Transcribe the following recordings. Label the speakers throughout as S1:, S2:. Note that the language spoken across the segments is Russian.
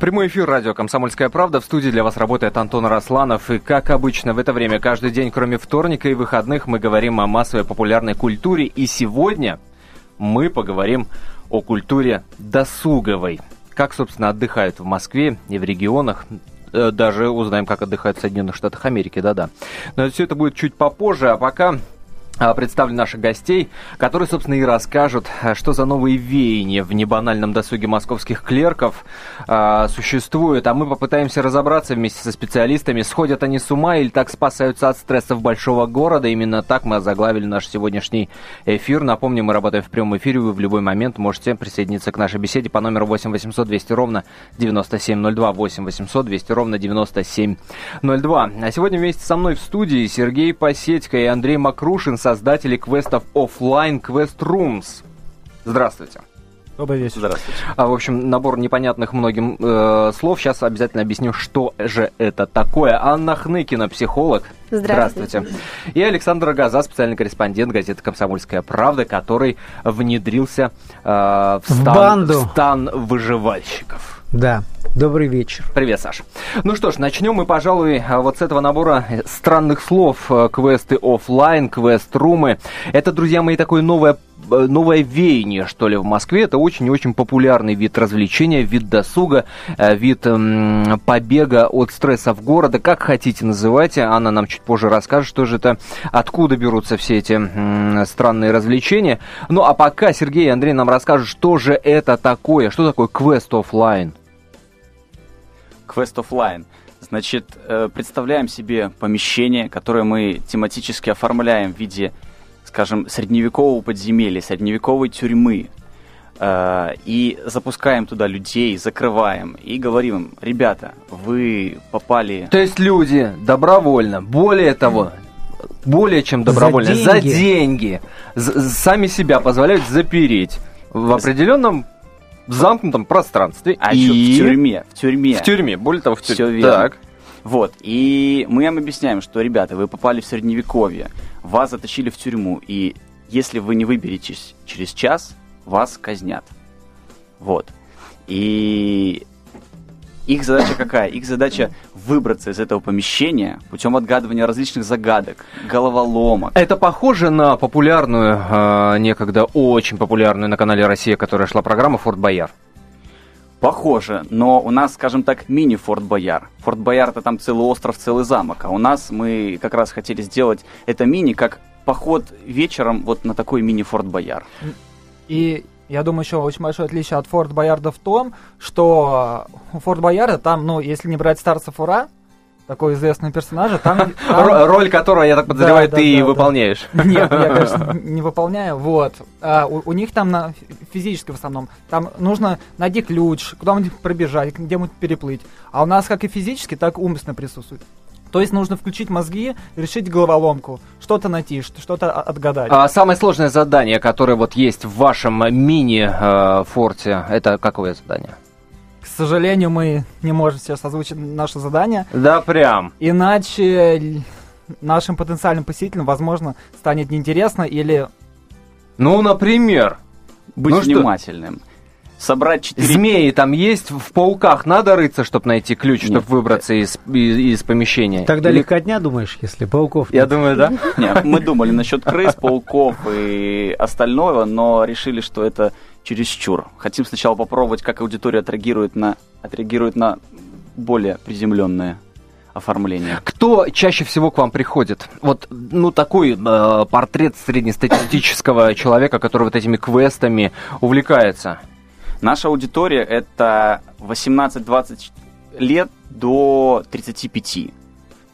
S1: Прямой эфир радио «Комсомольская правда». В студии для вас работает Антон Росланов. И, как обычно, в это время каждый день, кроме вторника и выходных, мы говорим о массовой популярной культуре. И сегодня мы поговорим о культуре досуговой. Как, собственно, отдыхают в Москве и в регионах. Э, даже узнаем, как отдыхают в Соединенных Штатах Америки, да-да. Но все это будет чуть попозже, а пока представлю наших гостей, которые, собственно, и расскажут, а, что за новые веяния в небанальном досуге московских клерков а, существуют. А мы попытаемся разобраться вместе со специалистами, сходят они с ума или так спасаются от стрессов большого города. Именно так мы озаглавили наш сегодняшний эфир. Напомню, мы работаем в прямом эфире, вы в любой момент можете присоединиться к нашей беседе по номеру 8 800 200 ровно 9702, 8 800 200 ровно 9702. А сегодня вместе со мной в студии Сергей Посетько и Андрей Макрушин, создатели квестов Offline Quest Rooms. Здравствуйте.
S2: Добрый вечер.
S1: Здравствуйте. А, в общем, набор непонятных многим э, слов. Сейчас обязательно объясню, что же это такое. Анна Хныкина, психолог.
S3: Здравствуйте.
S1: Здравствуйте. И Александр Газа, специальный корреспондент газеты «Комсомольская правда», который внедрился э, в, стан, в, банду. в стан выживальщиков.
S2: Да. Добрый вечер.
S1: Привет, Саша. Ну что ж, начнем мы, пожалуй, вот с этого набора странных слов. Э, квесты офлайн, квест-румы. Это, друзья мои, такое новое э, новое веяние, что ли, в Москве. Это очень-очень популярный вид развлечения, вид досуга, э, вид м, побега от стрессов города. Как хотите называйте. Анна нам чуть позже расскажет, что же это, откуда берутся все эти м, странные развлечения. Ну, а пока Сергей и Андрей нам расскажут, что же это такое, что такое квест офлайн.
S4: Quest Offline. Значит, э, представляем себе помещение, которое мы тематически оформляем в виде, скажем, средневекового подземелья, средневековой тюрьмы. Э, и запускаем туда людей, закрываем и говорим им, ребята, вы попали...
S1: То есть люди добровольно, более того, более чем добровольно, за деньги, за деньги сами себя позволяют запереть в определенном в замкнутом пространстве.
S4: А и... еще в тюрьме. В тюрьме.
S1: В тюрьме, более того, в тюрьме.
S4: Все верно. Так. Вот, и мы им объясняем, что, ребята, вы попали в Средневековье, вас затащили в тюрьму, и если вы не выберетесь через час, вас казнят. Вот. И их задача какая? Их задача выбраться из этого помещения путем отгадывания различных загадок, головоломок.
S1: Это похоже на популярную, э, некогда очень популярную на канале «Россия», которая шла программа «Форт Бояр».
S4: Похоже, но у нас, скажем так, мини Форт Бояр. Форт Бояр это там целый остров, целый замок, а у нас мы как раз хотели сделать это мини как поход вечером вот на такой мини Форт Бояр.
S2: И я думаю, еще очень большое отличие от Форт Боярда в том, что у Форт Боярда там, ну, если не брать старца Фура, такой известный персонаж, там...
S1: там... Роль которого, я так подозреваю, да, ты да, да, выполняешь.
S2: Нет, я, конечно, не выполняю, вот. А у, у них там на физически в основном, там нужно найти ключ, куда-нибудь пробежать, где-нибудь переплыть. А у нас как и физически, так и умственно присутствует. То есть нужно включить мозги, решить головоломку, что-то найти, что-то отгадать.
S1: А самое сложное задание, которое вот есть в вашем мини-форте, это какое задание?
S2: К сожалению, мы не можем сейчас озвучить наше задание.
S1: Да, прям.
S2: Иначе нашим потенциальным посетителям, возможно, станет неинтересно или...
S1: Ну, например...
S4: Быть ну внимательным. Что? Собрать четыре...
S1: Змеи там есть? В пауках надо рыться, чтобы найти ключ, чтобы выбраться из, из, из помещения?
S2: Тогда Или... легкотня, думаешь, если пауков
S1: Я думаю, да.
S4: Нет, мы думали насчет крыс, пауков и остального, но решили, что это чересчур. Хотим сначала попробовать, как аудитория отреагирует на, отреагирует на более приземленное оформление.
S1: Кто чаще всего к вам приходит? Вот, ну, такой э, портрет среднестатистического человека, который вот этими квестами увлекается.
S4: Наша аудитория это 18-20 лет до 35.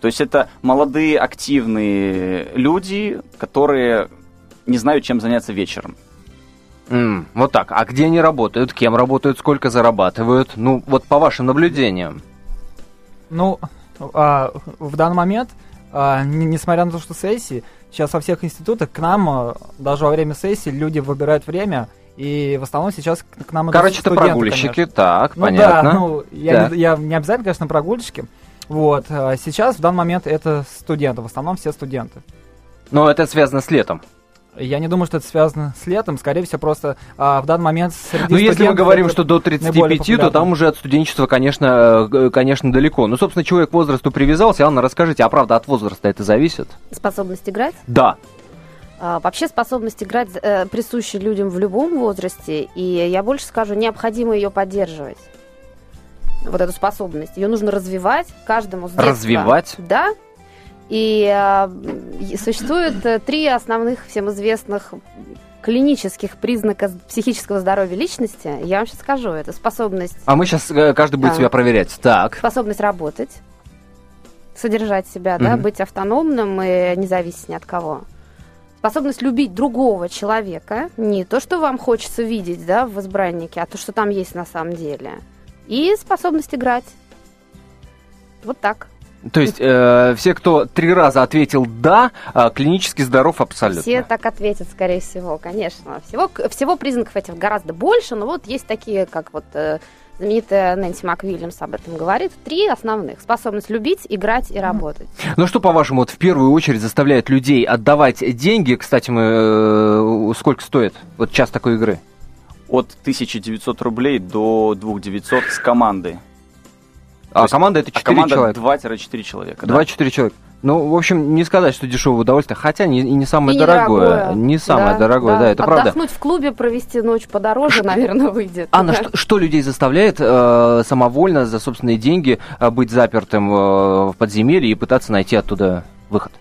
S4: То есть это молодые, активные люди, которые не знают, чем заняться вечером.
S1: Mm, вот так. А где они работают? Кем работают? Сколько зарабатывают? Ну, вот по вашим наблюдениям.
S2: Ну, а, в данный момент, а, несмотря на то, что сессии, сейчас во всех институтах к нам, а, даже во время сессии, люди выбирают время и в основном сейчас к нам
S1: Короче, это прогульщики, конечно. так,
S2: ну,
S1: понятно.
S2: Да, ну, я, да. Не, я не обязательно, конечно, прогульщики. Вот, а сейчас, в данный момент, это студенты, в основном все студенты.
S1: Но это связано с летом.
S2: Я не думаю, что это связано с летом. Скорее всего, просто а, в данный момент среди
S1: Ну, если мы говорим, что до 35, то там уже от студенчества, конечно, э, конечно, далеко. Ну, собственно, человек к возрасту привязался. Анна, расскажите, а правда от возраста это зависит?
S3: Способность играть?
S1: Да.
S3: А, вообще способность играть э, присуща людям в любом возрасте, и я больше скажу, необходимо ее поддерживать. Вот эту способность. Ее нужно развивать каждому с детства.
S1: Развивать?
S3: Да. И э, существует э, три основных всем известных клинических признаков психического здоровья личности. Я вам сейчас скажу. Это способность...
S1: А мы сейчас, э, каждый будет
S3: Да.
S1: себя проверять. Так.
S3: Способность работать, содержать себя, да,
S1: Мгм.
S3: быть автономным и не зависеть ни от кого. Способность любить другого человека, не то, что вам хочется видеть, да, в избраннике, а то, что там есть на самом деле. И способность играть. Вот так.
S1: То есть э, все, кто три раза ответил «да», э, клинически здоров абсолютно.
S3: Все так ответят, скорее всего, конечно. Всего, всего признаков этих гораздо больше, но вот есть такие, как вот э, знаменитая Нэнси МакВильямс об этом говорит. Три основных. Способность любить, играть и работать.
S1: Ну что, по-вашему, вот в первую очередь заставляет людей отдавать деньги? Кстати, мы э, сколько стоит вот час такой игры?
S4: От 1900 рублей до 2900 с командой.
S1: А
S4: есть-
S1: команда это
S4: А
S1: 4
S4: команда
S1: человека.
S4: 2-4 человека. да.
S1: 2-4 человека. Ну, в общем, не сказать, что дешевое удовольствие, хотя не, и не самое
S3: И
S1: дорогое.
S3: недорогое.
S1: Не самое
S3: Да,
S1: дорогое, да, это правда.
S3: Отдохнуть в клубе, провести ночь подороже, наверное, выйдет.
S1: Анна,
S3: Да.
S1: что, что людей заставляет э, самовольно за собственные деньги э, быть запертым э, в подземелье и пытаться найти оттуда выход?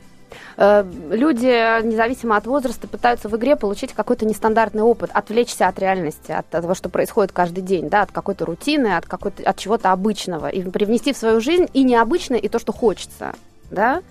S3: Э, Люди, независимо от возраста, пытаются в игре получить какой-то нестандартный опыт, отвлечься от реальности, от того, что происходит каждый день, да, от какой-то рутины, от, какой-то, от чего-то обычного, и привнести в свою жизнь и необычное, и то, что хочется, да.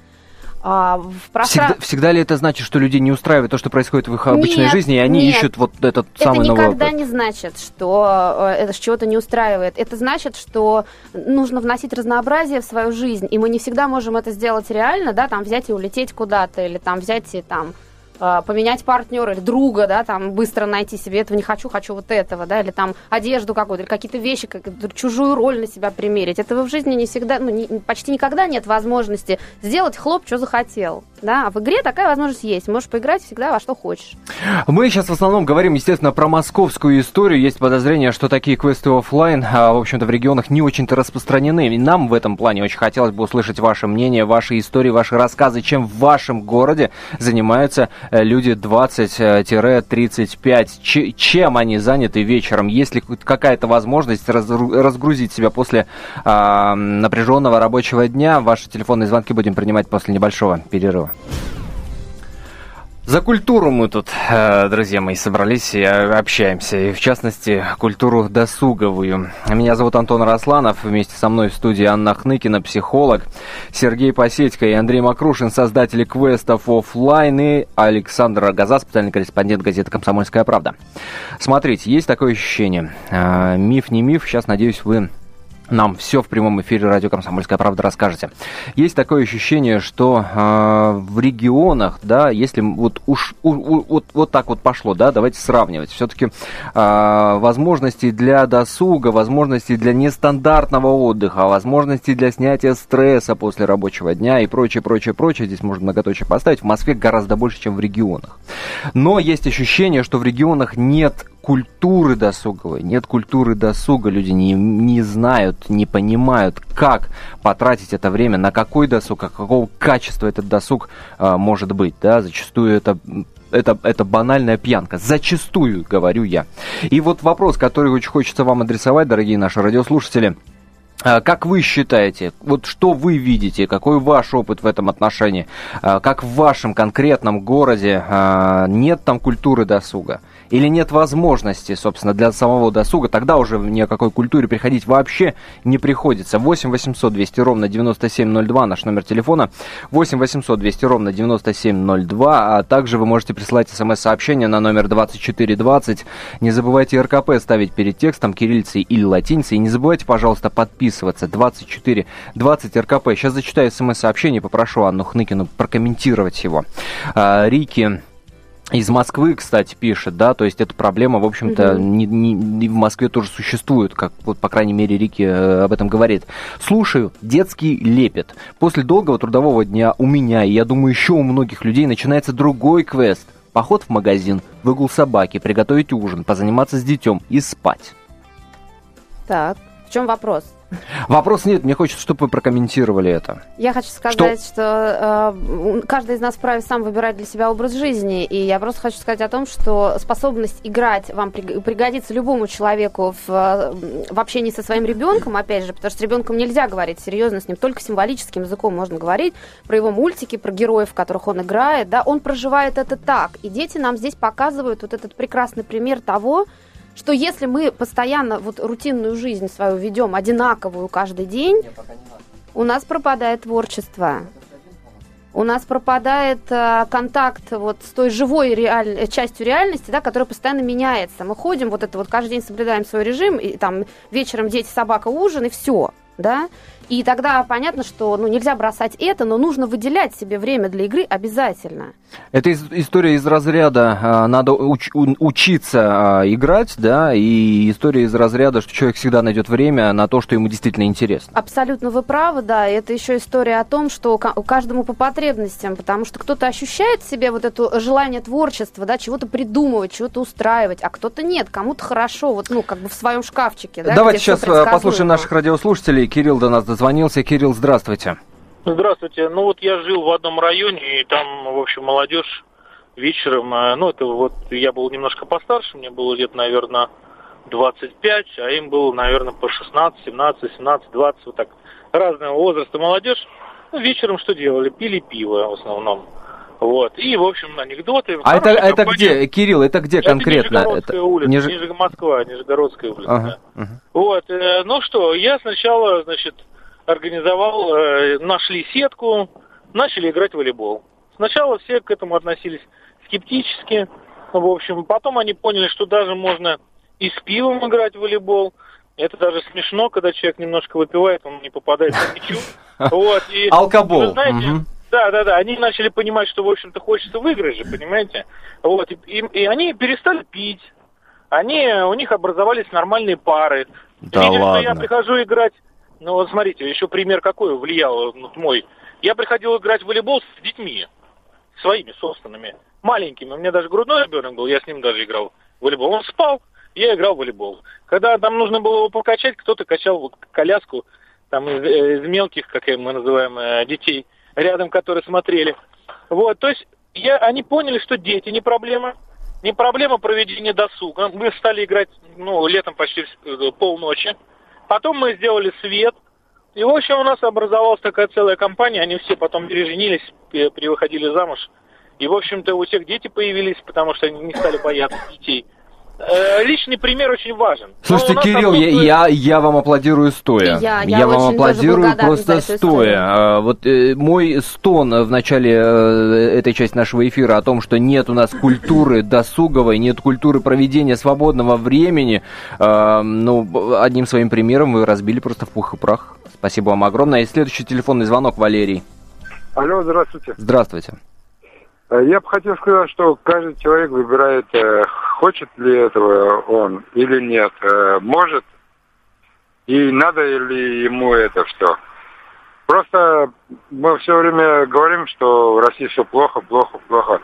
S3: А в простра-
S1: Всегда, всегда ли это значит, что людей не устраивает то, что происходит в их обычной
S3: Нет,
S1: жизни, и они
S3: нет.
S1: ищут вот этот
S3: Это
S1: самый новый
S3: никогда
S1: опыт?
S3: не значит, что э, это чего-то не устраивает. Это значит, что нужно вносить разнообразие в свою жизнь, и мы не всегда можем это сделать реально, да, там взять и улететь куда-то, или там взять и там поменять партнера или друга, да, там быстро найти себе этого не хочу, хочу вот этого, да, или там одежду какую-то, или какие-то вещи, как чужую роль на себя примерить. Этого в жизни не всегда, ну, не- почти никогда нет возможности сделать хлоп, что захотел, да, а в игре такая возможность есть. Можешь поиграть всегда во что хочешь.
S1: Мы сейчас в основном говорим, естественно, про московскую историю. Есть подозрение, что такие квесты офлайн, а, в общем-то, в регионах не очень-то распространены. И нам в этом плане очень хотелось бы услышать ваше мнение, ваши истории, ваши рассказы, чем в вашем городе занимаются люди 20-35, Ч- чем они заняты вечером, есть ли какая-то возможность разгрузить себя после а, напряженного рабочего дня. Ваши телефонные звонки будем принимать после небольшого перерыва. За культуру мы тут, э, друзья мои, собрались и э, общаемся. И в частности, культуру досуговую. Меня зовут Антон Росланов. Вместе со мной в студии Анна Хныкина, психолог. Сергей Посетько и Андрей Макрушин, создатели квестов офлайн. И Александр Газа, специальный корреспондент газеты «Комсомольская правда». Смотрите, есть такое ощущение. Э, Миф не миф. Сейчас, надеюсь, вы нам все в прямом эфире радио «Комсомольская правда» расскажете. Есть такое ощущение, что э, в регионах, да, если вот уж у- у- вот, вот так вот пошло, да, давайте сравнивать. Все-таки возможности для досуга, возможности для нестандартного отдыха, возможности для снятия стресса после рабочего дня и прочее, прочее, прочее, здесь можно многоточие поставить, в Москве гораздо больше, чем в регионах. Но есть ощущение, что в регионах нет культуры досуговой, нет культуры досуга, люди не, не знают, не понимают, как потратить это время, на какой досуг, а какого качества этот досуг а, может быть, да, зачастую это это, это банальная пьянка. Зачастую, говорю я. И вот вопрос, который очень хочется вам адресовать, дорогие наши радиослушатели. А, Как вы считаете, вот что вы видите, какой ваш опыт в этом отношении? А, Как в вашем конкретном городе а, нет там культуры досуга? Или нет возможности, собственно, для самого досуга? Тогда уже ни о какой культуре приходить вообще не приходится. 8 800 200 ровно 9702 наш номер телефона. 8 800 200 ровно 9702. А также вы можете присылать смс-сообщение на номер 2420. Не забывайте РКП ставить перед текстом кириллицей или латиницей. И не забывайте, пожалуйста, подписываться. 24 20 РКП. Сейчас зачитаю смс-сообщение. Попрошу Анну Хныкину прокомментировать его. А, Рики... Из Москвы, кстати, пишет, да, то есть эта проблема, в общем-то,
S3: Мгм.
S1: не, не- в Москве тоже существует, как вот, по крайней мере, Рики э, об этом говорит. Слушаю, детский лепет. После долгого трудового дня у меня, и я думаю, еще у многих людей начинается другой квест. Поход в магазин, выгул собаки, приготовить ужин, позаниматься с детем и спать.
S3: Так, чем вопрос?
S1: Вопрос нет, мне хочется, чтобы вы прокомментировали это.
S3: Я хочу сказать, что, что э, каждый из нас вправе сам выбирать для себя образ жизни, и я просто хочу сказать о том, что способность играть вам пригодится любому человеку в, в общении со своим ребенком, опять же, потому что с ребенком нельзя говорить серьезно, с ним только символическим языком можно говорить про его мультики, про героев, в которых он играет, да, он проживает это так, и дети нам здесь показывают вот этот прекрасный пример того, что если мы постоянно вот рутинную жизнь свою ведем одинаковую каждый день, у нас пропадает творчество. У нас пропадает э, контакт вот с той живой реаль... Э, частью реальности, да, которая постоянно меняется. Мы ходим, вот это вот каждый день соблюдаем свой режим, и там вечером дети, собака, ужин, и все, да. И тогда понятно, что ну, нельзя бросать это, но нужно выделять себе время для игры обязательно.
S1: Это из, история из разряда а, надо уч, у, учиться а, играть, да, и история из разряда, что человек всегда найдет время на то, что ему действительно интересно.
S3: Абсолютно вы правы, да. Это еще история о том, что у каждому по потребностям, потому что кто-то ощущает в себе вот это желание творчества, да, чего-то придумывать, чего-то устраивать, а кто-то нет, кому-то хорошо, вот, ну, как бы в своем шкафчике, да.
S1: Давайте сейчас а, послушаем наших радиослушателей. Кирилл до нас дозвонился. Кирилл, здравствуйте.
S5: Здравствуйте. Ну вот я жил в одном районе, и там, в общем, молодежь вечером, э, ну это вот я был немножко постарше, мне было лет, наверное, 25, а им было, наверное, по 16, 17, 17, 20, вот так, разного возраста молодежь. Ну, вечером что делали? Пили пиво в основном. Вот. И, в общем, анекдоты.
S1: А это, это где, Кирилл, это где это конкретно?
S5: Нижегородская это... улица, Ниж... Ниж... Москва, Нижегородская улица. Ага, да. ага. Вот. Э, ну что, я сначала, значит, организовал, э, нашли сетку, начали играть в волейбол. Сначала все к этому относились скептически, в общем, потом они поняли, что даже можно и с пивом играть в волейбол. Это даже смешно, когда человек немножко выпивает, он не попадает в мячу.
S1: Вот, и, Алкобол. Вы знаете, угу.
S5: Да, да, да. Они начали понимать, что, в общем-то, хочется выиграть же, понимаете? Вот. И, и, и они перестали пить. Они, у них образовались нормальные пары.
S1: Да Видели, ладно.
S5: что я прихожу играть ну вот смотрите, еще пример какой влиял мой. Я приходил играть в волейбол с детьми, своими собственными, маленькими. У меня даже грудной ребенок был, я с ним даже играл в волейбол. Он спал, я играл в волейбол. Когда там нужно было его покачать, кто-то качал коляску там из, э, из мелких, как мы называем, э, детей, рядом, которые смотрели. Вот, то есть я, они поняли, что дети не проблема, не проблема проведения досуга. Мы стали играть, ну, летом почти э, полночи. Потом мы сделали свет. И, в общем, у нас образовалась такая целая компания. Они все потом переженились, перевыходили замуж. И, в общем-то, у всех дети появились, потому что они не стали бояться детей. Э, личный пример очень важен.
S1: Слушайте, Кирилл, отсутствует... я, я, я вам аплодирую стоя.
S3: Я, я, я
S1: вам аплодирую просто стоя. А, вот э, мой стон в начале э, этой части нашего эфира о том, что нет у нас культуры досуговой, нет культуры проведения свободного времени, э, ну, одним своим примером вы разбили просто в пух и прах. Спасибо вам огромное. И следующий телефонный звонок, Валерий.
S6: Алло, здравствуйте.
S1: Здравствуйте.
S6: Э, я бы хотел сказать, что каждый человек выбирает, э, хочет ли этого он или нет, э, может, и надо ли ему это что. Просто мы все время говорим, что в России все плохо, плохо, плохо.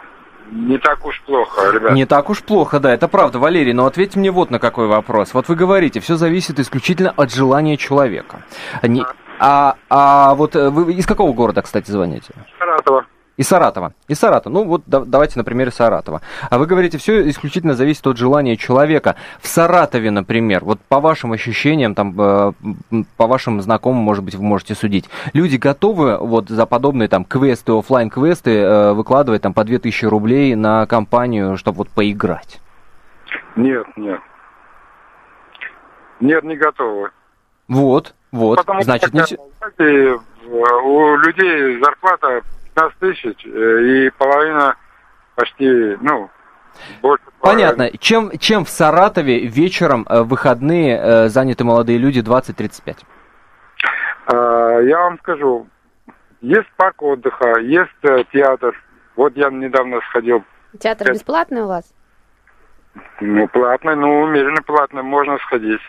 S6: Не так уж плохо, ребят.
S1: Не так уж плохо, да, это правда, Валерий, но ответьте мне вот на какой вопрос. Вот вы говорите, все зависит исключительно от желания человека. Не... А, а вот вы из какого города, кстати, звоните?
S6: Саратова.
S1: И Саратова. И Саратова. Ну вот да, давайте на примере Саратова. А вы говорите, все исключительно зависит от желания человека. В Саратове, например, вот по вашим ощущениям, там, э, по вашим знакомым, может быть, вы можете судить, люди готовы вот за подобные там квесты, офлайн квесты э, выкладывать там по 2000 рублей на компанию, чтобы вот поиграть?
S6: Нет, нет. Нет, не готовы.
S1: Вот, вот. Потому Значит, что, не...
S6: у людей зарплата 15 тысяч, э, и половина почти, ну, больше
S1: Понятно. Половины. Чем, чем в Саратове вечером в э, выходные э, заняты молодые люди 20-35?
S6: А, я вам скажу, есть парк отдыха, есть театр. Вот я недавно сходил.
S3: Театр бесплатный у вас?
S6: Ну, платный, ну, умеренно платный, можно сходить.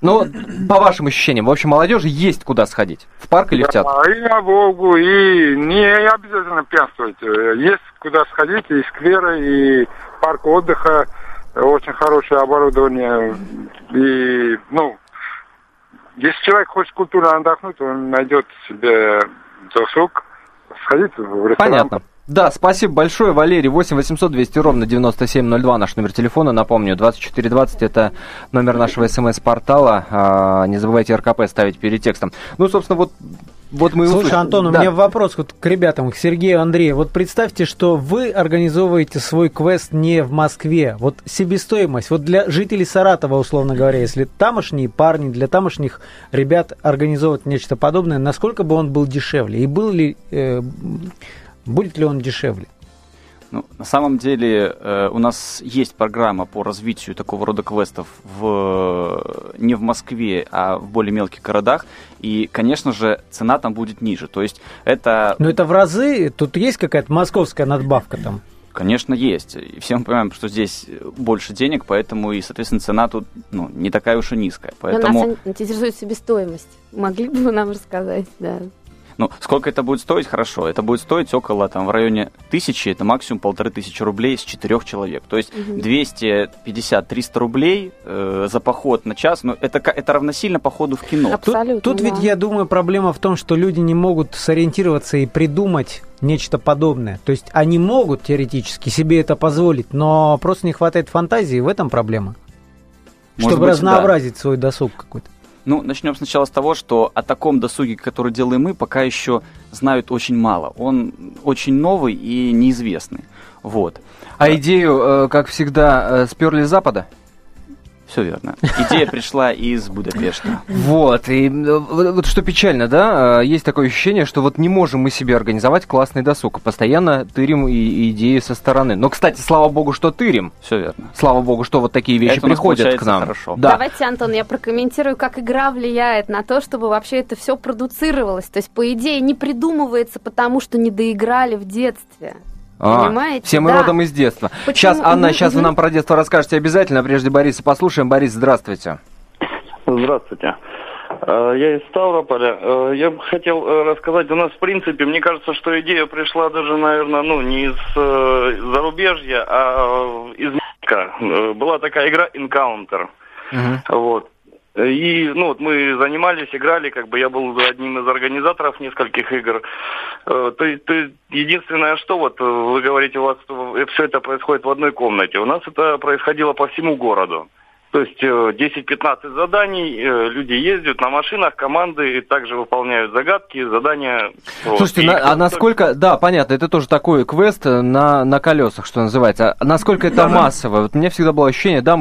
S1: Ну, по вашим ощущениям, в общем, молодежи есть куда сходить. В парк или в театр?
S6: Да, и на Волгу, и не обязательно пьянствовать. Есть куда сходить, и скверы, и парк отдыха, очень хорошее оборудование. И, ну, если человек хочет культурно отдохнуть, он найдет себе досуг, сходить в ресторан.
S1: Понятно. Да, спасибо большое, Валерий. 8 800 200 ровно 9702 наш номер телефона. Напомню, 2420 это номер нашего смс-портала. А, не забывайте РКП ставить перед текстом. Ну, собственно, вот вот мы
S7: Слушай,
S1: услышали.
S7: Антон, у
S1: Да.
S7: меня вопрос вот к ребятам, к Сергею, Андрею. Вот представьте, что вы организовываете свой квест не в Москве. Вот себестоимость, вот для жителей Саратова, условно говоря, если тамошние парни, для тамошних ребят организовывать нечто подобное, насколько бы он был дешевле? И был ли, э, будет ли он дешевле?
S4: Ну, на самом деле э, у нас есть программа по развитию такого рода квестов в, не в Москве, а в более мелких городах. И, конечно же, цена там будет ниже. То есть это,
S7: Но это в разы, тут есть какая-то московская надбавка там?
S4: конечно, есть. И все мы понимаем, что здесь больше денег, поэтому и, соответственно, цена тут ну, не такая уж и низкая.
S3: Но
S4: Поэтому...
S3: нас интересует себестоимость. Могли бы вы нам рассказать, да.
S4: Ну, сколько это будет стоить? Хорошо. Это будет стоить около, там, в районе тысячи, это максимум полторы тысячи рублей с четырех человек. То есть 250-300 рублей э, за поход на час, ну, это, это равносильно походу в кино.
S3: Аб-
S7: Тут,
S3: Абсолютно,
S7: тут ведь,
S3: да.
S7: я думаю, проблема в том, что люди не могут сориентироваться и придумать нечто подобное. То есть они могут теоретически себе это позволить, но просто не хватает фантазии, в этом проблема.
S4: Может
S7: чтобы
S4: быть,
S7: разнообразить свой досуг какой-то.
S4: Ну, начнем сначала с того, что о таком досуге, который делаем мы, пока еще знают очень мало. Он очень новый и неизвестный. Вот.
S1: А идею, э, как всегда, э, сперли с Запада?
S4: Все верно. Идея пришла из Будапешта.
S1: Вот, и вот, что печально, да, э, есть такое ощущение, что вот не можем мы себе организовать классный досуг, постоянно тырим и, идеи со стороны. Но, кстати, слава богу, что тырим,
S4: Все верно.
S1: слава богу, что вот такие вещи
S4: Это
S1: приходят к нам.
S4: хорошо.
S1: Да.
S3: Давайте, Антон, я прокомментирую, как игра влияет на то, чтобы вообще это все продуцировалось. То есть, по идее, не придумывается, потому что не доиграли в детстве.
S1: А,
S3: Понимаете?
S1: Все мы
S3: Да.
S1: родом из детства.
S3: Почему?
S1: Сейчас, Анна, сейчас вы нам про детство расскажете обязательно. Прежде Бориса послушаем. Борис, здравствуйте.
S8: Здравствуйте. Э, Я из Ставрополя. Э, Я бы хотел э, рассказать, у нас, в принципе, мне кажется, что идея пришла даже, наверное, ну, не из зарубежья, а из Была такая игра Encounter. Вот. И, ну, вот мы занимались, играли, как бы я был одним из организаторов нескольких игр. Э, То, то единственное, что вот э, вы говорите, у вас все это происходит в одной комнате. У нас это происходило по всему городу. То есть э, 10-15 заданий, э, люди ездят на машинах, команды также выполняют загадки, задания. Вот.
S1: Слушайте,
S8: И
S1: на- а насколько, да, понятно, это тоже такой квест э, на, на колесах, что называется. А насколько это массово? Вот у меня всегда было ощущение, да, э,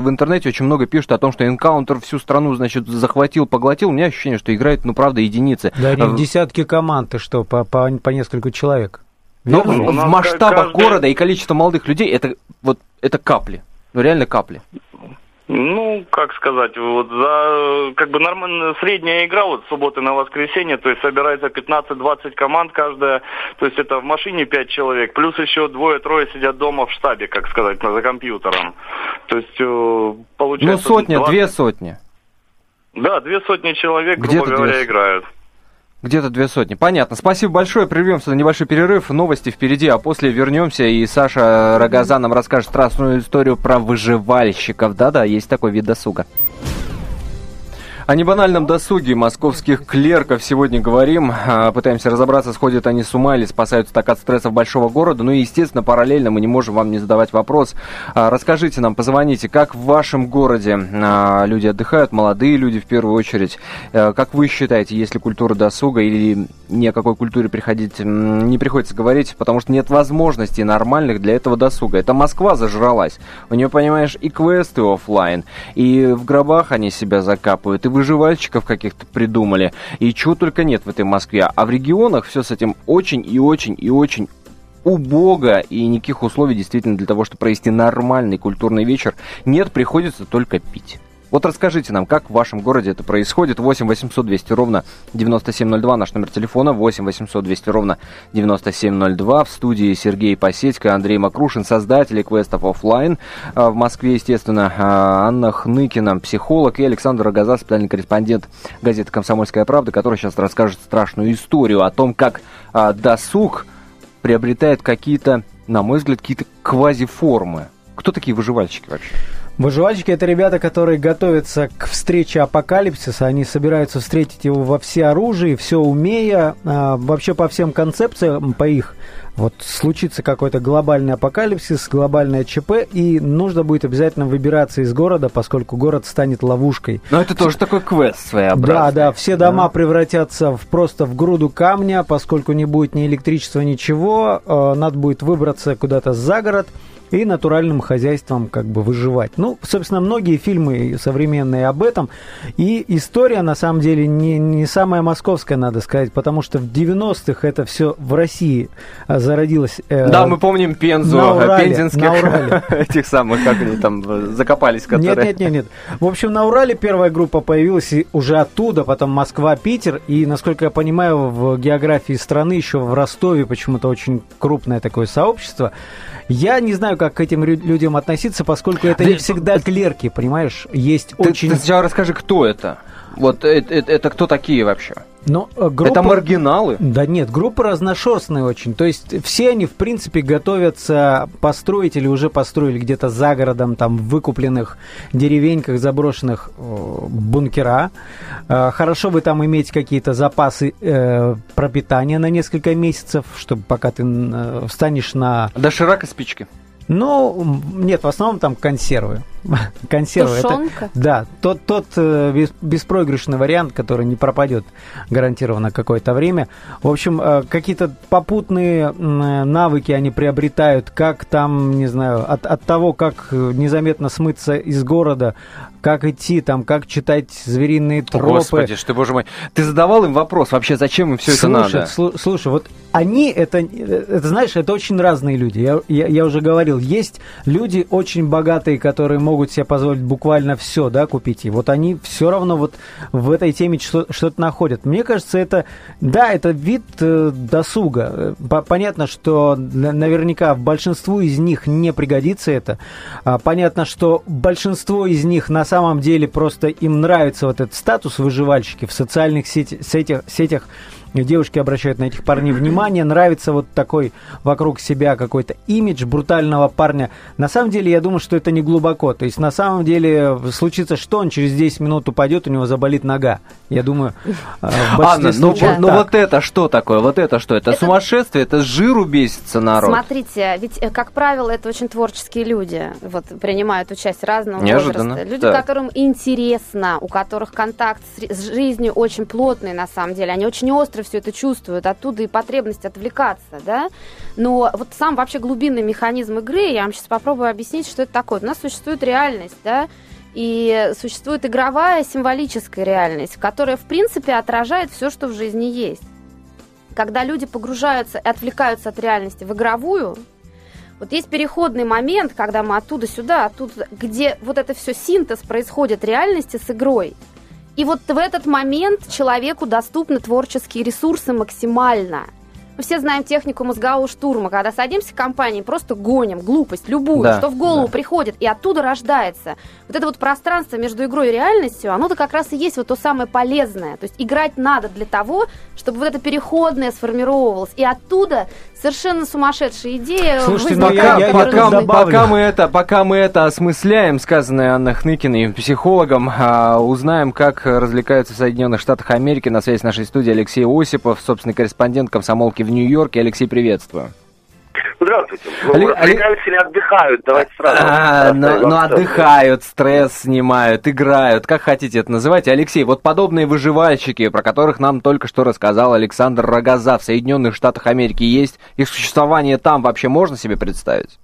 S1: в интернете очень много пишут о том, что Encounter всю страну, значит, захватил, поглотил. У меня ощущение, что играет, ну, правда, единицы.
S7: Да, они
S1: Э,
S7: в десятки команд, и что, по, по, по несколько человек.
S1: Но
S7: Верно?
S1: в,
S8: У
S1: в масштабах
S8: каждый-
S1: города и количество молодых людей, это вот, это капли. Ну, реально капли.
S8: Ну, как сказать, вот за как бы нормальная средняя игра вот с субботы на воскресенье, то есть собирается 15-20 команд каждая, то есть это в машине 5 человек, плюс еще двое-трое сидят дома в штабе, как сказать, за компьютером. То есть э,
S1: Ну,
S8: получается...
S1: сотня,
S8: 20
S1: две сотни.
S8: Да, две сотни человек,
S1: Где-то
S8: грубо говоря,
S1: две-
S8: играют.
S1: Где-то две сотни. Понятно. Спасибо большое. Прервемся на небольшой перерыв. Новости впереди, а после вернемся, и Саша Рогоза нам расскажет страстную историю про выживальщиков. Да-да, есть такой вид досуга. О небанальном досуге московских клерков сегодня говорим. А, Пытаемся разобраться, сходят они с ума или спасаются так от стрессов большого города. Ну и, естественно, параллельно мы не можем вам не задавать вопрос. А, Расскажите нам, позвоните, как в вашем городе а, люди отдыхают, молодые люди в первую очередь. Как вы считаете, есть ли культура досуга или ни о какой культуре приходить не приходится говорить, потому что нет возможностей нормальных для этого досуга. Это Москва зажралась. У нее, понимаешь, и квесты оффлайн, и в гробах они себя закапывают, и выживальщиков каких-то придумали, и чего только нет в этой Москве. А в регионах все с этим очень и очень и очень убого, и никаких условий действительно для того, чтобы провести нормальный культурный вечер нет, приходится только пить. Вот расскажите нам, как в вашем городе это происходит. 8 800 200 ровно 9702, наш номер телефона. 8 800 200 ровно 9702. В студии Сергей Посетько, Андрей Макрушин, создатели квестов офлайн. А, в Москве, естественно, а, Анна Хныкина, психолог, и Александр Рогоза, специальный корреспондент газеты «Комсомольская правда», который сейчас расскажет страшную историю о том, как а, досуг приобретает какие-то, на мой взгляд, какие-то квазиформы. Кто такие выживальщики вообще?
S7: Выживальщики это ребята, которые готовятся к встрече апокалипсиса. Они собираются встретить его во все оружие, все умея. А, вообще по всем концепциям, по их, вот случится какой-то глобальный апокалипсис, глобальное ЧП, и нужно будет обязательно выбираться из города, поскольку город станет ловушкой.
S1: Но это тоже такой квест своеобразный.
S7: Да, да, все дома да. превратятся в, просто в груду камня, поскольку не будет ни электричества, ничего. Э, надо будет выбраться куда-то за город и натуральным хозяйством как бы выживать. Ну, собственно, многие фильмы современные об этом. И история, на самом деле, не, не самая московская, надо сказать, потому что в 90-х это все в России а, зародилось.
S1: Э, да, мы помним Пензу, на Урале, пензенских на Урале. этих самых, как они там э, закопались, которые...
S7: Нет, нет, нет, нет. В общем, на Урале первая группа появилась уже оттуда, потом Москва, Питер, и, насколько я понимаю, в географии страны еще в Ростове почему-то очень крупное такое сообщество. Я не знаю, как к этим людям относиться, поскольку это не всегда клерки, понимаешь? Есть
S1: ты,
S7: очень...
S1: Ты сначала расскажи, кто это? Вот это, это, это кто такие вообще?
S7: Но э, группа...
S1: Это маргиналы?
S7: Да нет, группа разношерстная очень. То есть все они, в принципе, готовятся построить или уже построили где-то за городом, там, в выкупленных деревеньках, заброшенных э, бункера. Э, хорошо бы там иметь какие-то запасы э, пропитания на несколько месяцев, чтобы пока ты встанешь на...
S1: Доширак и спички.
S7: Ну, нет, в основном там консервы. консервы.
S3: Тушенка?
S7: Это, да, тот, тот э, бес, беспроигрышный вариант, который не пропадет гарантированно какое-то время. В общем, э, какие-то попутные навыки они приобретают, как там, не знаю, от, от того, как незаметно смыться из города, как идти там, как читать звериные тропы.
S1: Господи, что, боже мой. Ты задавал им вопрос, вообще зачем им все это надо?
S7: Слушай, слушай, вот они, это, это, знаешь, это очень разные люди. Я, я, я уже говорил, есть люди очень богатые, которые могут могут себе позволить буквально все, да, купить. И вот они все равно вот в этой теме что-то находят. Мне кажется, это, да, это вид э, досуга. Понятно, что наверняка большинству из них не пригодится это. А, понятно, что большинство из них на самом деле просто им нравится вот этот статус выживальщики в социальных сетях, сетях, сетях девушки обращают на этих парней внимание, нравится вот такой вокруг себя какой-то имидж брутального парня. На самом деле, я думаю, что это не глубоко. То есть, на самом деле, случится что, он через 10 минут упадет, у него заболит нога. Я думаю, э,
S1: Анна, ну, ну вот это что такое? Вот это что? Это, это сумасшествие? Это с жиру бесится народ?
S3: Смотрите, ведь, э, как правило, это очень творческие люди. Вот принимают участие разного
S1: Неожиданно.
S3: возраста. Люди, да. которым интересно, у которых контакт с жизнью очень плотный, на самом деле. Они очень остро все это чувствуют, оттуда и потребность отвлекаться, да. Но вот сам вообще глубинный механизм игры, я вам сейчас попробую объяснить, что это такое. У нас существует реальность, да, и существует игровая символическая реальность, которая, в принципе, отражает все, что в жизни есть. Когда люди погружаются и отвлекаются от реальности в игровую, вот есть переходный момент, когда мы оттуда сюда, оттуда, где вот это все синтез происходит реальности с игрой – и вот в этот момент человеку доступны творческие ресурсы максимально. Мы все знаем технику мозгового штурма, когда садимся в компании, просто гоним глупость, любую, да, что в голову да. приходит, и оттуда рождается. Вот это вот пространство между игрой и реальностью, оно-то как раз и есть вот то самое полезное. То есть играть надо для того, чтобы вот это переходное сформировалось. И оттуда совершенно сумасшедшая идея.
S1: Слушайте, ну пока, я, я, пока, пока, мы это, пока мы это осмысляем, сказанное Анной Хныкиной, психологом, а, узнаем, как развлекаются в Соединенных Штатах Америки. На связи с нашей студией Алексей Осипов, собственный корреспондент комсомолки в Нью-Йорке. Алексей, приветствую.
S9: Здравствуйте. Ну, Али... развлекаются или отдыхают? Давайте сразу.
S1: А, ну, ну, отдыхают, стресс снимают, играют, как хотите это называть. Алексей, вот подобные выживальщики, про которых нам только что рассказал Александр Рогоза в Соединенных Штатах Америки, есть? Их существование там вообще можно себе представить?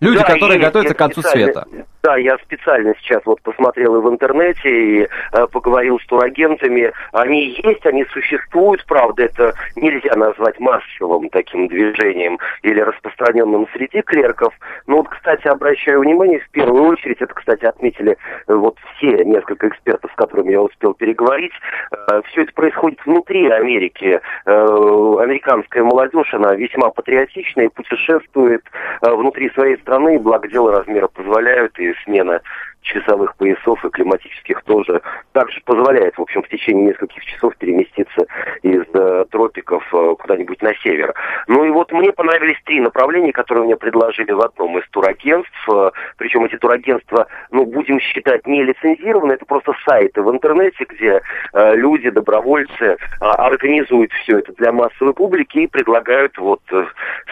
S1: Люди,
S9: да,
S1: которые готовятся к концу света.
S9: Да, я специально сейчас вот посмотрел и в интернете, и э, поговорил с турагентами. Они есть, они существуют, правда, это нельзя назвать массовым таким движением или распространенным среди клерков. Но вот, кстати, обращаю внимание, в первую очередь, это, кстати, отметили э, вот все несколько экспертов, с которыми я успел переговорить, э, все это происходит внутри Америки. Э, американская молодежь, она весьма патриотичная и путешествует э, внутри своей страны, благо дела размера позволяют, и смена часовых поясов и климатических тоже также позволяет, в общем, в течение нескольких часов переместиться из э, тропиков э, куда-нибудь на север. Ну и вот мне понравились три направления, которые мне предложили в одном из турагентств. Э, причем эти турагентства, ну, будем считать, не лицензированы, это просто сайты в интернете, где э, люди, добровольцы э, организуют все это для массовой публики и предлагают вот э,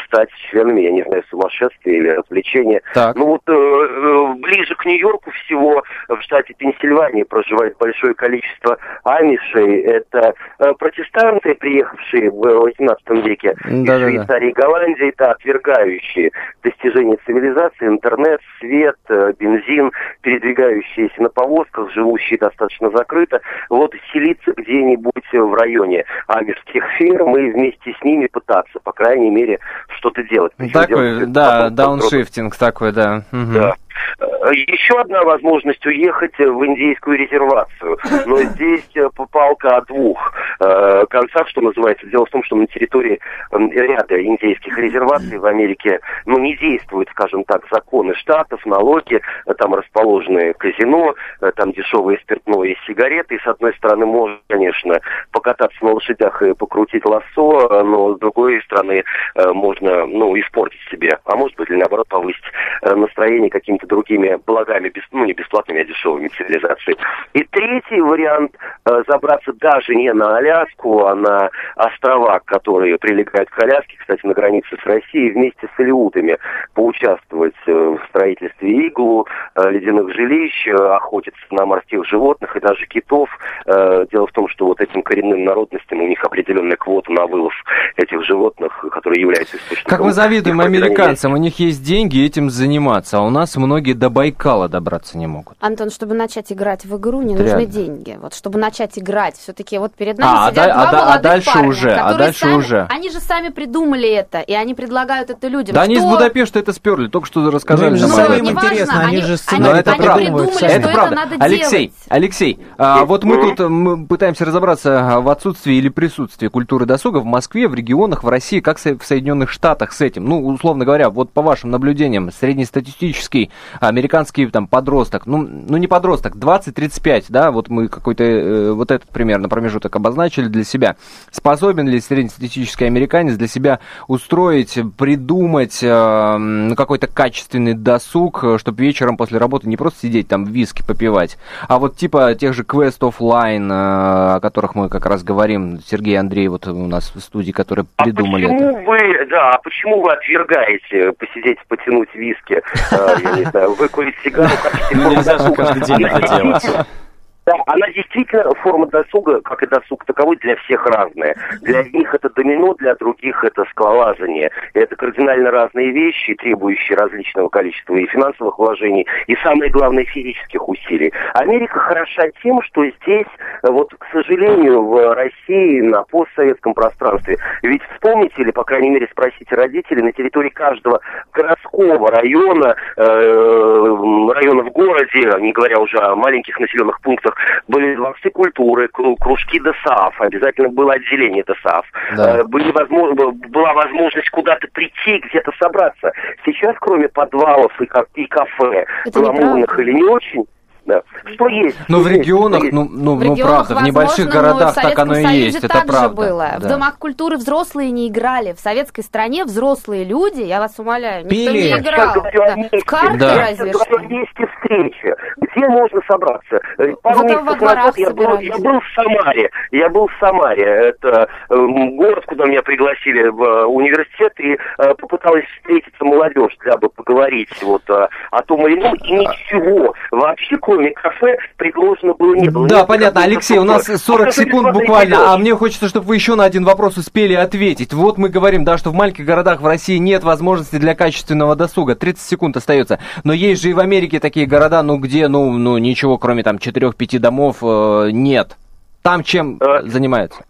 S9: стать членами, я не знаю, сумасшествия или развлечения.
S1: Так.
S9: Ну вот э, э, ближе к Нью-Йорку всего в штате Пенсильвания проживает большое количество амишей. Это э, протестанты, приехавшие в 18 веке
S1: Да-да-да.
S9: из Швейцарии и Голландии, это отвергающие достижения цивилизации, интернет, свет, э, бензин, передвигающиеся на повозках, живущие достаточно закрыто. Вот селиться где-нибудь в районе амишских ферм и вместе с ними пытаться, по крайней мере, что-то делать. Причем делать
S1: Такой,
S9: это
S1: да, дауншифтинг такой, да. Мгм.
S9: да. Э, Еще одна возможность уехать в индейскую резервацию. Но здесь э, палка о двух э, концах, что называется. Дело в том, что на территории м, ряда индейских резерваций в Америке ну, не действуют, скажем так, законы штатов, налоги. Там расположены казино, там дешевые спиртное и сигареты. И, с одной стороны, можно, конечно, покататься на лошадях и покрутить лассо, но с другой стороны, можно ну, испортить себе, а может быть, или наоборот, повысить настроение какими-то другими благами, ну не бесплатными, а дешевыми цивилизации. И третий вариант э, забраться даже не на Аляску, а на острова, которые прилегают к Аляске, кстати, на границе с Россией, вместе с алиутами поучаствовать э, в строительстве иглу, э, ледяных жилищ, э, охотиться на морских животных и даже китов. Э, Дело в том, что вот этим коренным народностям у них определенная квота на вылов этих животных, которые являются источником...
S1: Как мы завидуем американцам, у них есть деньги этим заниматься, а у нас многие до Байкала добраться не могут.
S3: Антон, чтобы начать играть в игру, не
S1: Это
S3: нужны
S1: реально.
S3: деньги. Вот чтобы начать играть, все-таки вот перед нами
S1: А, а
S3: сидят
S1: да-
S3: два
S1: а да- а
S3: молодых
S1: дальше
S3: парня,
S1: уже, а дальше
S3: сами-
S1: уже.
S3: Они же сами придумали это, и они предлагают это людям.
S1: Да они из
S3: Что-
S1: Будапешта это сперли, только что рассказали.
S7: Ну, им же
S1: нам
S3: Ну, неважно,
S7: интересно, они же
S3: они,
S7: сценарий
S1: Но это
S3: они
S1: правда.
S3: придумали,
S7: сами.
S3: что
S1: это
S3: это
S1: правда.
S3: надо
S1: Алексей,
S3: делать.
S1: Алексей, а, вот мы тут э, мы пытаемся разобраться а, в отсутствии или присутствии культуры досуга в Москве, в регионах, в России, как в Соединенных Штатах с этим. Ну, условно говоря, вот по вашим наблюдениям, среднестатистический американский там подросток, ну, ну не подросток, 20-35, да, вот мы какой-то э, вот этот примерно промежуток обозначили для себя. Способен ли среднестатистический американец для себя устроить, придумать э, какой-то качественный досуг, чтобы вечером после работы не просто сидеть там виски попивать, а вот типа тех же Quest Offline, э, о которых мы как раз говорим, Сергей Андрей вот у нас в студии, которые придумали
S9: а почему
S1: это.
S9: вы, да, а почему вы отвергаете посидеть, потянуть виски, э, знаю, выкурить сигару, как
S4: Ну, нельзя же каждый день это делать.
S9: Да, она действительно, форма досуга, как и досуг таковой, для всех разная. Для них это домино, для других это скалолазание. Это кардинально разные вещи, требующие различного количества и финансовых вложений, и самое главное, физических усилий. Америка хороша тем, что здесь, вот, к сожалению, в России на постсоветском пространстве, ведь вспомните, или, по крайней мере, спросите родителей, на территории каждого городского района, э, района в городе, не говоря уже о маленьких населенных пунктах, были дворцы культуры, кру- кружки ДОСААФ, обязательно было отделение ДОСААФ.
S1: Да.
S9: Э, Были возможно, была возможность куда-то прийти, где-то собраться. Сейчас, кроме подвалов и, и кафе, гламурных или не очень, что есть?
S1: Но
S9: что
S1: в
S9: есть,
S1: регионах,
S9: есть?
S1: ну, ну,
S3: В
S1: ну
S3: регионах,
S1: правда, в небольших
S3: возможно, но
S1: городах
S3: в
S1: так оно и
S3: Союзе
S1: есть, это правда.
S3: было. В
S1: Да.
S3: домах культуры взрослые не играли. В советской стране взрослые люди, я вас умоляю, никто
S7: Пили.
S3: не играл. Да.
S9: месте.
S3: В карты
S1: Да.
S3: Разве что.
S9: месте встречи. Где можно собраться? Э, Пару
S3: Вот во
S9: месяцев назад я был, я был в Самаре. Я был в Самаре. Это эм, город, куда меня пригласили в э, университет, и э, попыталась встретиться молодежь, дабы поговорить вот о том или ином. И ничего. Вообще, кроме кафе, предложено было не было.
S1: Да, понятно. Алексей, у нас 40 секунд буквально, а мне хочется, чтобы вы еще на один вопрос успели ответить. Вот мы говорим, да, что в маленьких городах в России нет возможности для качественного досуга. 30 секунд остается. Но есть же и в Америке такие города, ну, где, ну, ну ничего, кроме там 4-5 домов э, нет. Там чем
S9: Э,
S1: занимаются?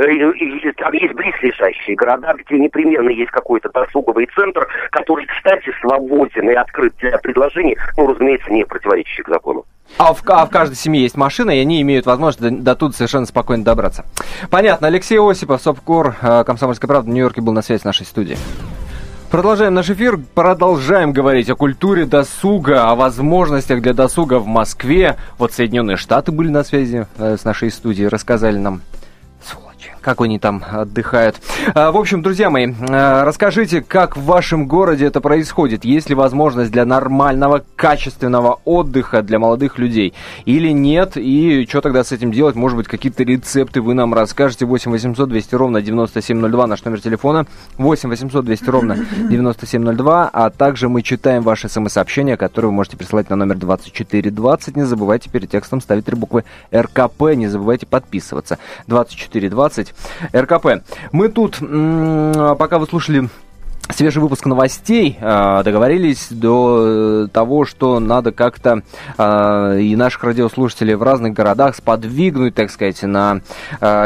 S9: Э, Там есть близлежащие города, где непременно есть какой-то досуговый центр, который, кстати, свободен и открыт для предложений, ну, разумеется, не противоречащих закону.
S1: А в, а в каждой семье есть машина, и они имеют возможность до, до туда совершенно спокойно добраться. Понятно. Алексей Осипов, СОПКОР, э, Комсомольская правда, в Нью-Йорке был на связи с нашей студией. Продолжаем наш эфир, продолжаем говорить о культуре досуга, о возможностях для досуга в Москве. Вот Соединенные Штаты были на связи э, с нашей студией, рассказали нам, как они там отдыхают. А, в общем, друзья мои, э, расскажите, как в вашем городе это происходит, есть ли возможность для нормального, качественного отдыха для молодых людей? Или нет, и что тогда с этим делать, может быть, какие-то рецепты вы нам расскажете, 8 800 200 ровно 9702, наш номер телефона, 8 800 200 ровно 9702, а также мы читаем ваши смс-сообщения, которые вы можете присылать на номер 2420, не забывайте перед текстом ставить три буквы РКП, не забывайте подписываться, 2420 РКП. Мы тут, м, пока вы слушали свежий выпуск новостей. э, Договорились до э, того, что надо как-то э, и наших радиослушателей в разных городах сподвигнуть, так сказать, на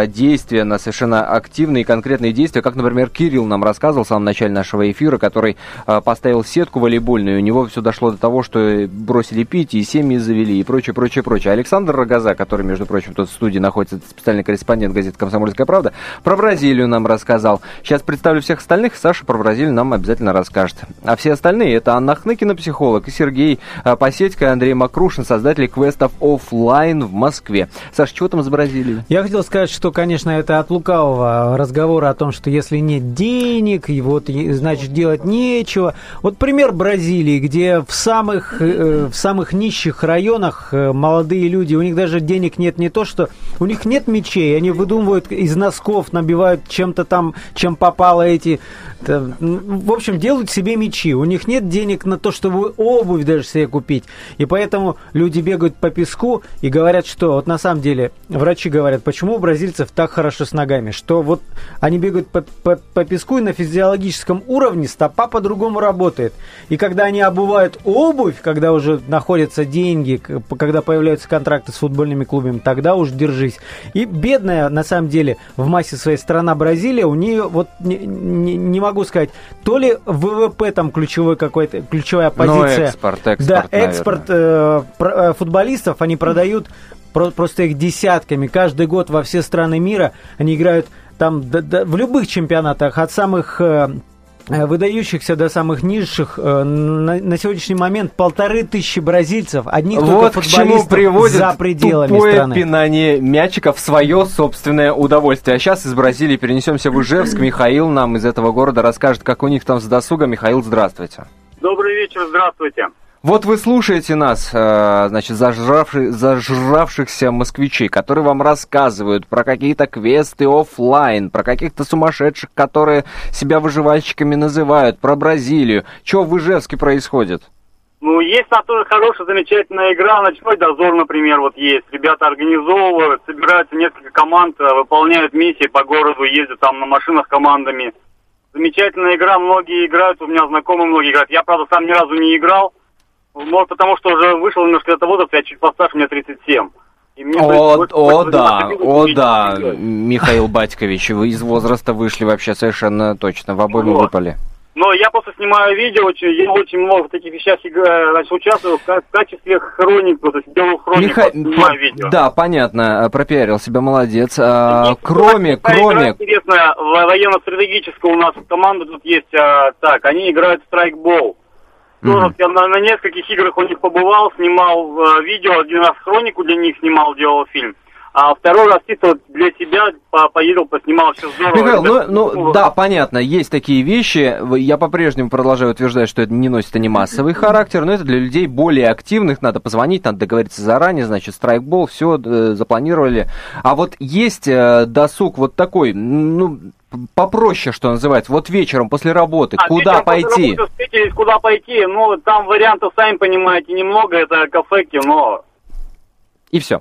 S1: действия, на совершенно активные и конкретные действия. Как, например, Кирилл нам рассказывал в самом начале нашего эфира, который поставил сетку волейбольную, у него все дошло до того, что бросили пить, и семьи завели, и прочее, прочее, прочее. Александр Рогоза, который, между прочим, тут в студии находится, специальный корреспондент газеты «Комсомольская правда», про Бразилию нам рассказал. Сейчас представлю всех остальных, Саша про Бразилию нам обязательно расскажет. А все остальные это Анна Хныкина, психолог, и Сергей а, Посетько, Андрей Макрушин, создатели квестов офлайн в Москве. Саша, чего там с Бразилией?
S7: Я хотел сказать, что, конечно, это от лукавого разговора о том, что если нет денег, и вот, значит, делать нечего. Вот пример Бразилии, где в самых, э, в самых нищих районах э, молодые люди, у них даже денег нет не то, что... У них нет мечей, они выдумывают из носков, набивают чем-то там, чем попало эти... там, в общем, делают себе мечи. У них нет денег на то, чтобы обувь даже себе купить. И поэтому люди бегают по песку и говорят, что вот на самом деле врачи говорят, почему у бразильцев так хорошо с ногами, что вот они бегают по, по- по песку и на физиологическом уровне стопа по-другому работает. И когда они обувают обувь, когда уже находятся деньги, когда появляются контракты с футбольными клубами, тогда уж держись. И бедная, на самом деле, в массе своей страна Бразилия, у нее, вот не, не- не могу сказать, то ли ВВП там ключевой какой-то, ключевая
S1: Ну,
S7: позиция.
S1: экспорт, экспорт,
S7: Да, экспорт э, э, футболистов они продают про- просто их десятками. Каждый год во все страны мира они играют там да- да, в любых чемпионатах, от самых э, выдающихся до самых низших. э, На, на сегодняшний момент полторы тысячи бразильцев, одних
S1: Вот
S7: только
S1: к чему приводит
S7: за пределами
S1: тупое
S7: страны.
S1: пинание мячика в свое собственное удовольствие. А сейчас из Бразилии перенесемся в Ижевск. Михаил нам из этого города расскажет, как у них там с досугом. Михаил, здравствуйте.
S10: Добрый вечер, здравствуйте.
S1: Вот вы слушаете нас, э, значит, зажравши- зажравшихся москвичей, которые вам рассказывают про какие-то квесты оффлайн, про каких-то сумасшедших, которые себя выживальщиками называют, про Бразилию. Что в Ижевске происходит?
S10: Ну, есть там тоже хорошая, замечательная игра. Ночной дозор, например, вот есть. Ребята организовывают, собираются несколько команд, э, выполняют миссии по городу, ездят там на машинах с командами. Замечательная игра, многие играют, у меня знакомые многие играют. Я, правда, сам ни разу не играл. Может, потому что уже вышел немножко этого возраста, я чуть постарше, мне 37. И мне
S1: О, о, да, о, да. Михаил Батькович, вы из возраста вышли вообще совершенно точно, в обойму
S10: Вот.
S1: выпали.
S10: Но я просто снимаю видео, я очень много в таких вещах играю, значит, участвую в, ка- в качестве хроника, то есть делаю хронику,
S1: Миха-
S10: снимаю видео.
S1: Да, понятно, э, пропиарил себя, молодец. А,
S10: Есть
S1: кроме, кроме,
S10: во- военно-стратегическая у нас команда тут есть, а, так, они играют в страйкбол. Тоже
S1: Мгм.
S10: я на, на нескольких играх у них побывал, снимал э, видео, один раз хронику для них снимал, делал фильм. А второй раз чисто для себя по- поездил, поснимал, все здорово.
S1: Михаил, ну,
S10: Ребята,
S1: ну да, понятно, есть такие вещи. Я по-прежнему продолжаю утверждать, что это не носит они массовый характер, но это для людей более активных. Надо позвонить, надо договориться заранее, значит, страйкбол, все запланировали. А вот есть э, досуг вот такой, ну, попроще, что называется. Вот вечером после работы,
S10: А,
S1: куда
S10: вечером после
S1: пойти?
S10: работы встретились, куда пойти? Ну, там вариантов, сами понимаете, немного. Это кафе, кино.
S1: И все.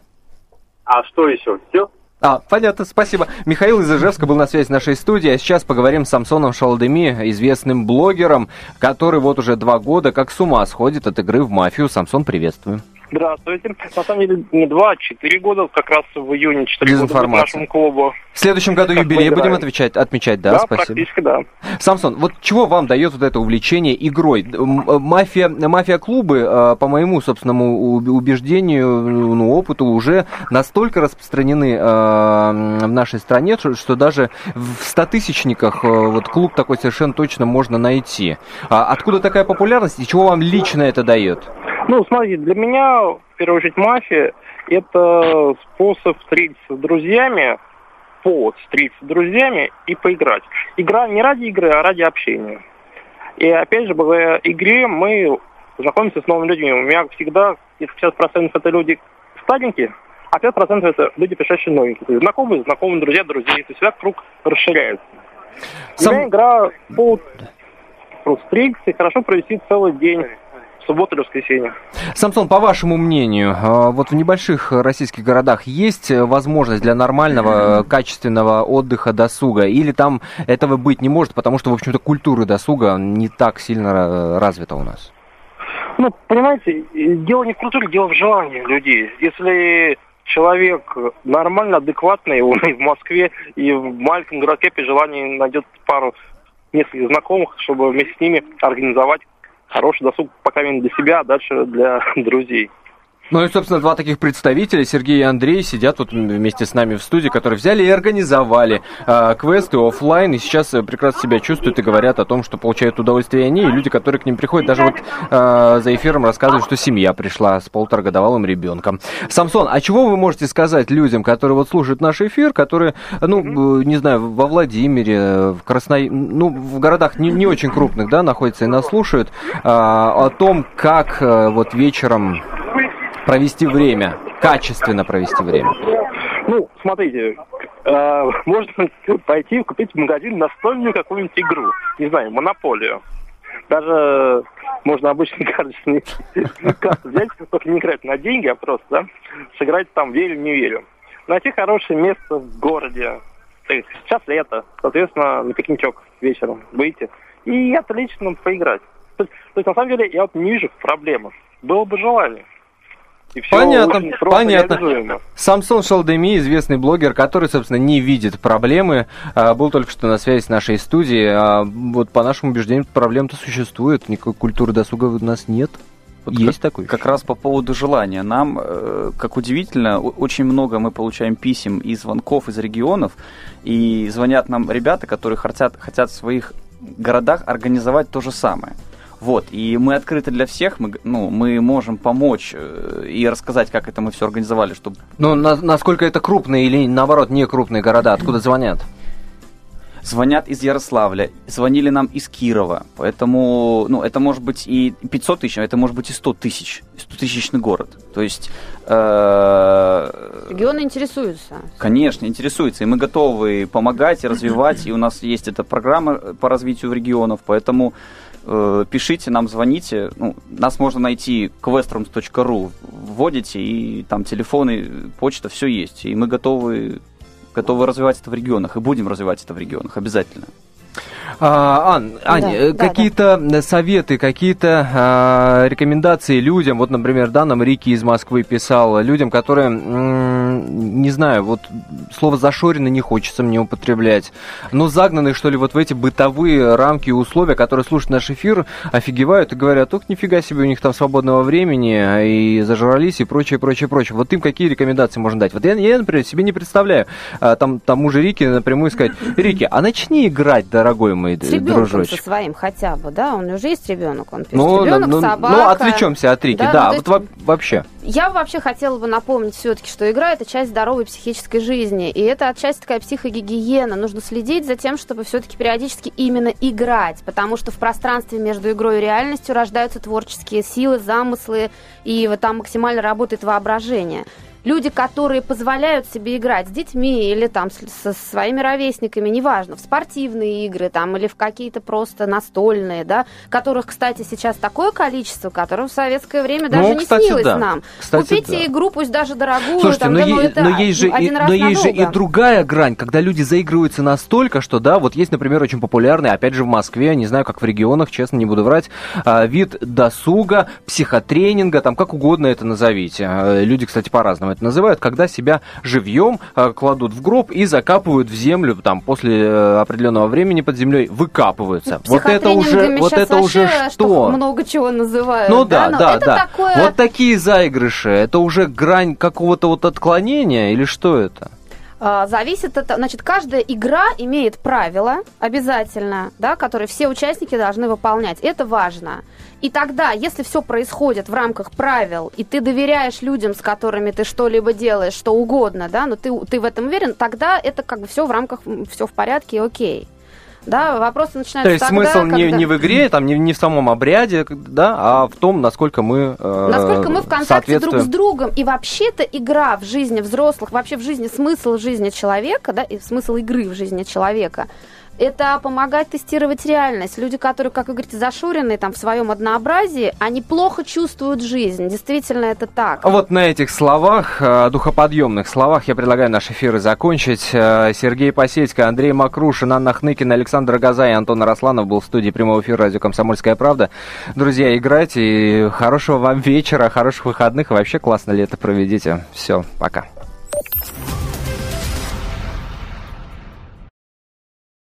S10: А что еще? Все?
S1: А, понятно, спасибо. Михаил из Ижевска был на связи с нашей студией, а сейчас поговорим с Самсоном Шалдеми, известным блогером, который вот уже два года как с ума сходит от игры в мафию. Самсон, приветствую.
S11: Здравствуйте. На самом деле не два, а четыре года, как раз в июне четыре года нашему клубу.
S1: В следующем году
S11: Как
S1: юбилей будем отвечать, отмечать, да,
S11: Да,
S1: спасибо.
S11: практически да.
S1: Самсон, вот чего вам дает вот это увлечение игрой? Э, Мафия, мафия-клубы, э, по моему собственному убеждению, ну, опыту, уже настолько распространены э, в нашей стране, что, даже в стотысячниках вот клуб такой совершенно точно можно найти. А откуда такая популярность и чего вам лично это дает?
S11: Ну, смотрите, для меня, в первую очередь, мафия – это способ встретиться с друзьями, повод встретиться с друзьями и поиграть. Игра не ради игры, а ради общения. И опять же, благодаря игре мы знакомимся с новыми людьми. У меня всегда, если 50% это люди старенькие, а 5% это люди, пришедшие новенькие. Знакомые, знакомые, друзья, друзей. То есть всегда круг расширяется.
S1: Сам-
S11: У меня игра повод встретиться и хорошо провести целый день субботу или воскресенье.
S1: Самсон, по вашему мнению, э, вот в небольших российских городах есть э, возможность для нормального, э, качественного отдыха, досуга? Или там этого быть не может, потому что, в общем-то, культура досуга не так сильно развита у нас?
S11: Ну, понимаете, дело не в культуре, дело в желании людей. Если человек нормально, адекватный, он и в Москве, и в маленьком городке при желании найдет пару нескольких знакомых, чтобы вместе с ними организовать хороший досуг, пока для себя, а дальше для друзей.
S1: Ну и, собственно, два таких представителя, Сергей и Андрей, сидят тут вместе с нами в студии, которые взяли и организовали э, квесты оффлайн, и сейчас э, прекрасно себя чувствуют и говорят о том, что получают удовольствие они, и люди, которые к ним приходят, даже вот э, за эфиром рассказывают, что семья пришла с полуторагодовалым ребенком. Самсон, а чего вы можете сказать людям, которые вот слушают наш эфир, которые, ну, э, не знаю, во Владимире, в Красной... ну, в городах не, не очень крупных, да, находятся и нас слушают, э, о том, как э, вот вечером провести время, качественно провести время.
S11: Ну, смотрите, э, можно пойти купить в магазин настольную какую-нибудь игру, не знаю, монополию. Даже можно обычный карточный карты взять, только не играть на деньги, а просто, да, сыграть там верю, не верю. Найти хорошее место в городе. Сейчас лето, соответственно, на пикничок вечером выйти и отлично поиграть. То есть, то есть, на самом деле, я вот не вижу проблемы. Было бы желание. И всё
S1: Понятно,
S11: очень просто
S1: понятно.
S11: реализуемо.
S1: Самсон Шалдеми, известный блогер, который, собственно, не видит проблемы, а, был только что на связи с нашей студией. А, Вот по нашему убеждению, проблем-то существует, никакой культуры досуга у нас нет.
S4: Вот
S1: Есть
S4: как,
S1: такой?
S4: Как раз по поводу желания. Нам, э, как удивительно, очень много мы получаем писем и звонков из регионов, и звонят нам ребята, которые хотят, хотят в своих городах организовать то же самое. Вот, и мы открыты для всех, мы, ну, мы можем помочь э, и рассказать, как это мы все организовали, чтобы
S1: Ну, на- насколько это крупные или, наоборот, не крупные города, откуда звонят?
S4: звонят из Ярославля, звонили нам из Кирова, поэтому, ну, это может быть и 500 тысяч, а это может быть и 100 тысяч, 100 тысячный город. То есть, э,
S3: Регионы интересуются.
S4: конечно, интересуется, и мы готовы помогать и развивать, и у нас есть эта программа по развитию регионов, поэтому э, пишите нам, звоните, ну, нас можно найти questrooms.ru, вводите, и там телефоны, почта, все есть, и мы готовы готовы развивать это в регионах, и будем развивать это в регионах, обязательно.
S1: А, Ань,
S3: Да,
S1: э,
S3: да,
S1: какие-то советы, какие-то а, рекомендации людям, вот, например, да, нам Рики из Москвы писал, людям, которые, м, не знаю, вот слово зашорены не хочется мне употреблять, но загнаны, что ли, вот в эти бытовые рамки и условия, которые слушают наш эфир, офигевают и говорят, ох, нифига себе, у них там свободного времени, и зажрались, и прочее, прочее, прочее. Вот им какие рекомендации можно дать? Вот я, я например, себе не представляю, а, там, тому же Рики напрямую сказать, Рики, а начни играть, дорогой мой
S3: С ребенком со
S1: дружочек.
S3: своим хотя бы, да? Него уже есть ребенок, он пишет.
S1: Ну,
S3: ребенок,
S1: ну,
S3: собака.
S1: ну, отвлечемся от Рики,
S3: Да,
S1: да,
S3: ну,
S1: вот во- вообще.
S3: Я вообще хотела бы напомнить все-таки, что игра это часть здоровой психической жизни. И это отчасти такая психогигиена. Нужно следить за тем, чтобы все-таки периодически именно играть. Потому что в пространстве между игрой и реальностью рождаются творческие силы, замыслы, и вот там максимально работает воображение. Люди, которые позволяют себе играть с детьми или там с- со своими ровесниками, неважно, в спортивные игры там или в какие-то просто настольные, да, которых, кстати, сейчас такое количество, которым в советское время даже
S1: Ну,
S3: не
S1: кстати,
S3: снилось
S1: да.
S3: нам.
S1: Кстати,
S3: Купите
S1: да.
S3: игру, пусть даже дорогую,
S1: Слушайте,
S3: там,
S1: но,
S3: да, ну,
S1: е-
S3: это
S1: но есть же, и, но есть же и другая грань, когда люди заигрываются настолько, что, да, вот есть, например, очень популярный, опять же, в Москве, не знаю, как в регионах, честно, не буду врать, а, вид досуга, психотренинга, там, как угодно это назовите. А, Люди, кстати, по-разному это называют, когда себя живьем а, кладут в гроб и закапывают в землю, там, после э, определенного времени под землей выкапываются. Вот это уже, вот это уже
S3: вообще
S1: что?
S3: много чего называют.
S1: Ну да, да,
S3: это
S1: да.
S3: такое...
S1: Вот такие заигрыши, это уже грань какого-то вот отклонения или что это?
S3: А, Зависит от... Значит, каждая игра имеет правила обязательно, да, которые все участники должны выполнять. Это важно. И тогда, если все происходит в рамках правил, и ты доверяешь людям, с которыми ты что-либо делаешь, что угодно, да, но ты, ты в этом уверен, тогда это как бы все в рамках, все в порядке и окей. Да, вопросы начинаются
S1: То есть
S3: тогда,
S1: смысл не,
S3: когда-
S1: не в игре, там, не, не в самом обряде, да, а в том, насколько мы э,
S3: Насколько мы в контакте друг с другом. И вообще-то игра в жизни взрослых, вообще в жизни смысл жизни человека, да, и смысл игры в жизни человека, это помогать тестировать реальность. Люди, которые, как вы говорите, зашуренные там в своем однообразии, они плохо чувствуют жизнь. Действительно, это так.
S1: А Вот на этих словах, э, духоподъемных словах, я предлагаю наш эфир закончить. Э, Сергей Посетько, Андрей Макрушин, Анна Хныкин, Александр Газа и Антон Росланов был в студии прямого эфира радио «Комсомольская правда». Друзья, играйте и хорошего вам вечера, хороших выходных и вообще классно лето проведите. Все, пока.